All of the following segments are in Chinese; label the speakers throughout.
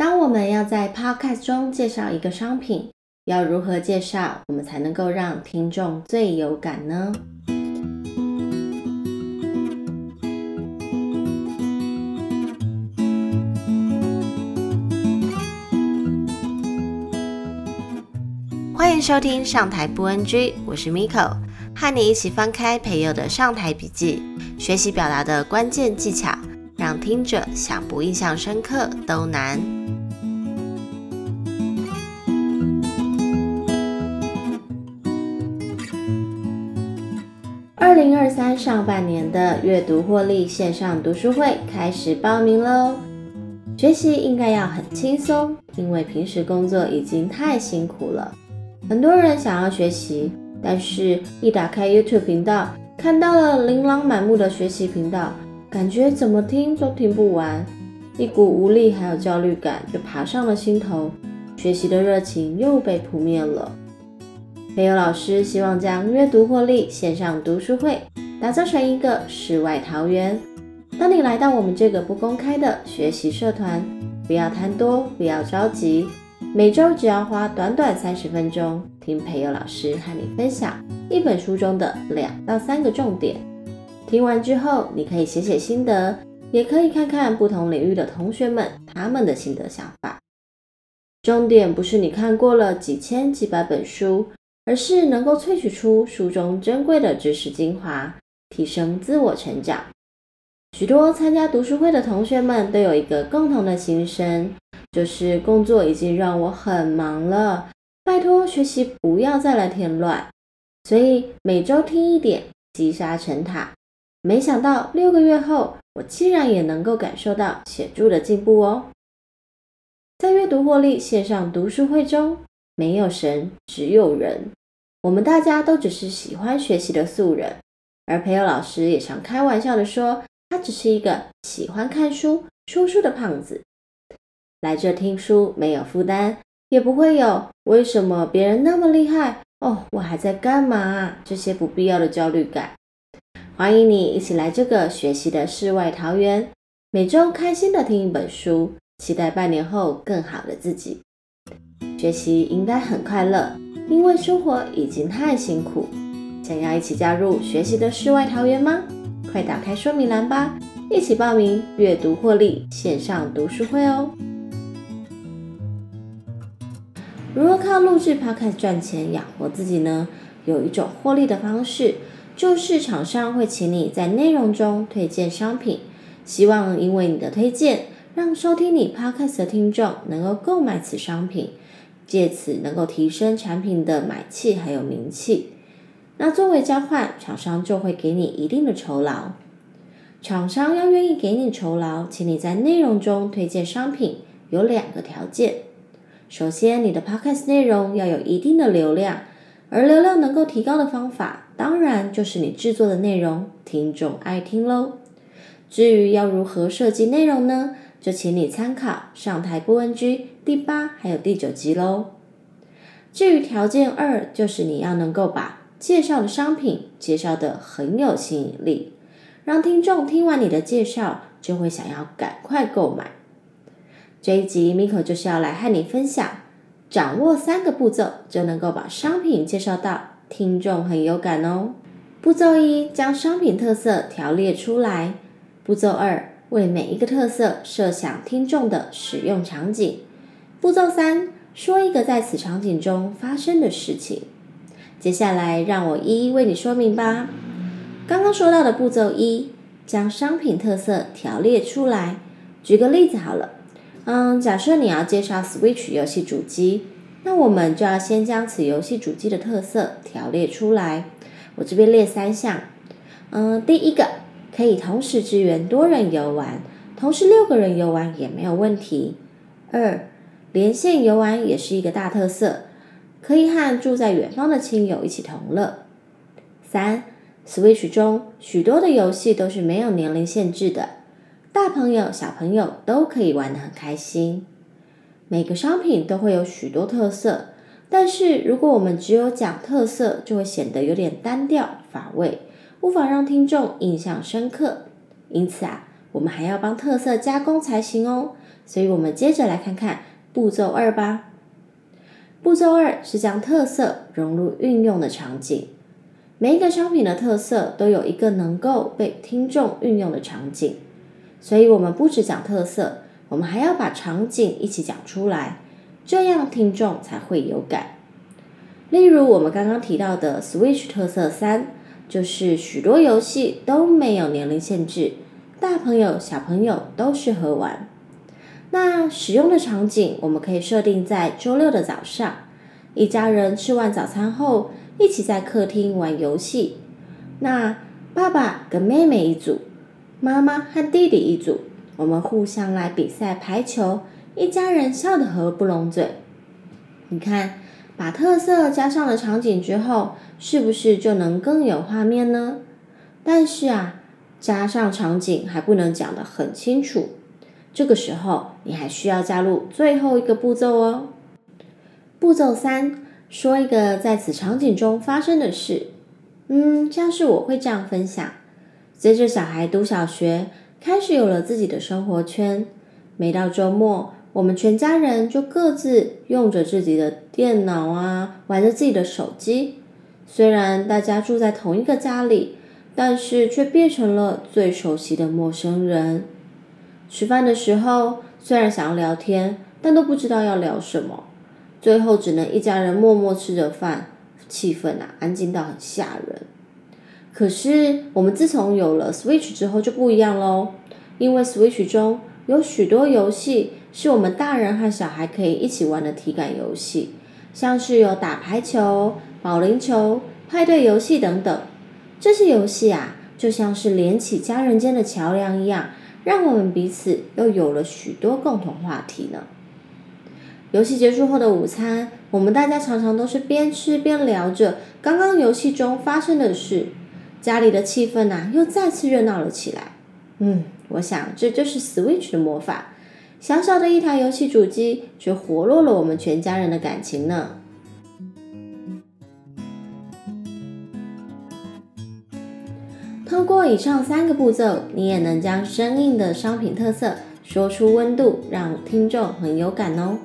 Speaker 1: 当我们要在 Podcast 中介绍一个商品，要如何介绍，我们才能够让听众最有感呢？欢迎收听上台不 NG，我是 Miko，和你一起翻开培祐的上台笔记，学习表达的关键技巧，让听者想不印象深刻都难。二零二三上半年的阅读获利线上读书会开始报名喽！学习应该要很轻松，因为平时工作已经太辛苦了。很多人想要学习，但是一打开 YouTube 频道，看到了琳琅满目的学习频道，感觉怎么听都听不完，一股无力还有焦虑感就爬上了心头，学习的热情又被扑灭了。培祐老师希望将阅读获利线上读书会打造成一个世外桃源。当你来到我们这个不公开的学习社团，不要贪多，不要着急。每周只要花短短三十分钟，听培祐老师和你分享一本书中的两到三个重点。听完之后，你可以写写心得，也可以看看不同领域的同学们他们的心得想法。重点不是你看过了几千几百本书，而是能够萃取出书中珍贵的知识精华，提升自我成长。许多参加读书会的同学们都有一个共同的心声。就是工作已经让我很忙了，拜托学习不要再来添乱。所以每周听一点，积沙成塔。没想到六个月后，我竟然也能够感受到显著的进步哦。在阅读获利线上读书会中，没有神，只有人。我们大家都只是喜欢学习的素人，而培祐老师也常开玩笑的说，他只是一个喜欢看书、说书的胖子。来这听书没有负担，也不会有为什么别人那么厉害哦，我还在干嘛？这些不必要的焦虑感。欢迎你一起来这个学习的世外桃源，每周开心的听一本书，期待半年后更好的自己。学习应该很快乐，因为生活已经太辛苦。想要一起加入学习的世外桃源吗？快打开说明栏吧，一起报名阅读获利线上读书会哦。如何靠录制 Podcast 赚钱养活自己呢？有一种获利的方式，就是厂商会请你在内容中推荐商品，希望因为你的推荐，让收听你 Podcast 的听众能够购买此商品，借此能够提升产品的买气还有名气。那作为交换，厂商就会给你一定的酬劳。厂商要愿意给你酬劳，请你在内容中推荐商品，有两个条件。首先，你的 podcast 内容要有一定的流量，而流量能够提高的方法，当然就是你制作的内容听众爱听喽。至于要如何设计内容呢？就请你参考《上台不 NG》第八还有第九集喽。至于条件二，就是你要能够把介绍的商品介绍得很有吸引力，让听众听完你的介绍就会想要赶快购买。这一集，Miko 就是要来和你分享，掌握三个步骤就能够把商品介绍到听众很有感哦。步骤一，将商品特色条列出来。步骤二，为每一个特色设想听众的使用场景。步骤三，说一个在此场景中发生的事情。接下来，让我一一为你说明吧。刚刚说到的步骤一，将商品特色条列出来。举个例子好了。嗯，假设你要介绍 Switch 游戏主机，那我们就要先将此游戏主机的特色条列出来。我这边列三项。嗯，第一个可以同时支援多人游玩，同时六个人游玩也没有问题。二，连线游玩也是一个大特色，可以和住在远方的亲友一起同乐。三，Switch 中许多的游戏都是没有年龄限制的。大朋友、小朋友都可以玩得很开心。每个商品都会有许多特色，但是如果我们只有讲特色，就会显得有点单调乏味，无法让听众印象深刻。因此啊，我们还要帮特色加工才行哦。所以我们接着来看看步骤二吧。步骤二是将特色融入运用的场景。每一个商品的特色都有一个能够被听众运用的场景，所以我们不只讲特色，我们还要把场景一起讲出来，这样听众才会有感。例如我们刚刚提到的 Switch 特色三，就是许多游戏都没有年龄限制，大朋友小朋友都适合玩。那使用的场景我们可以设定在周六的早上，一家人吃完早餐后，一起在客厅玩游戏。那爸爸跟妹妹一组，妈妈和弟弟一组，我们互相来比赛排球，一家人笑得合不拢嘴。你看，把特色加上了场景之后，是不是就能更有画面呢？但是啊，加上场景还不能讲得很清楚。这个时候，你还需要加入最后一个步骤哦。步骤三，说一个在此场景中发生的事。嗯，像是我会这样分享：随着小孩读小学，开始有了自己的生活圈。每到周末，我们全家人就各自用着自己的电脑啊，玩着自己的手机。虽然大家住在同一个家里，但是却变成了最熟悉的陌生人。吃饭的时候，虽然想要聊天，但都不知道要聊什么，最后只能一家人默默吃着饭，气氛啊，安静到很吓人。可是我们自从有了 Switch 之后就不一样喽，因为 Switch 中有许多游戏是我们大人和小孩可以一起玩的体感游戏，像是有打排球、保龄球、派对游戏等等。这些游戏啊，就像是连起家人间的桥梁一样。让我们彼此又有了许多共同话题呢。游戏结束后的午餐，我们大家常常都是边吃边聊着刚刚游戏中发生的事，家里的气氛呐、啊、又再次热闹了起来。嗯，我想这就是 Switch 的魔法，小小的一台游戏主机，却活络了我们全家人的感情呢。通过以上三个步骤，你也能将生硬的商品特色说出温度，让听众很有感哦。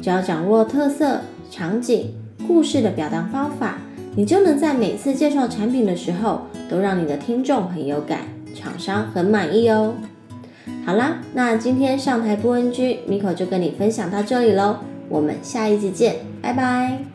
Speaker 1: 只要掌握特色、场景、故事的表达方法，你就能在每次介绍产品的时候，都让你的听众很有感，厂商很满意哦。好啦，那今天上台不 NG，Miko 就跟你分享到这里喽，我们下一集见，拜拜。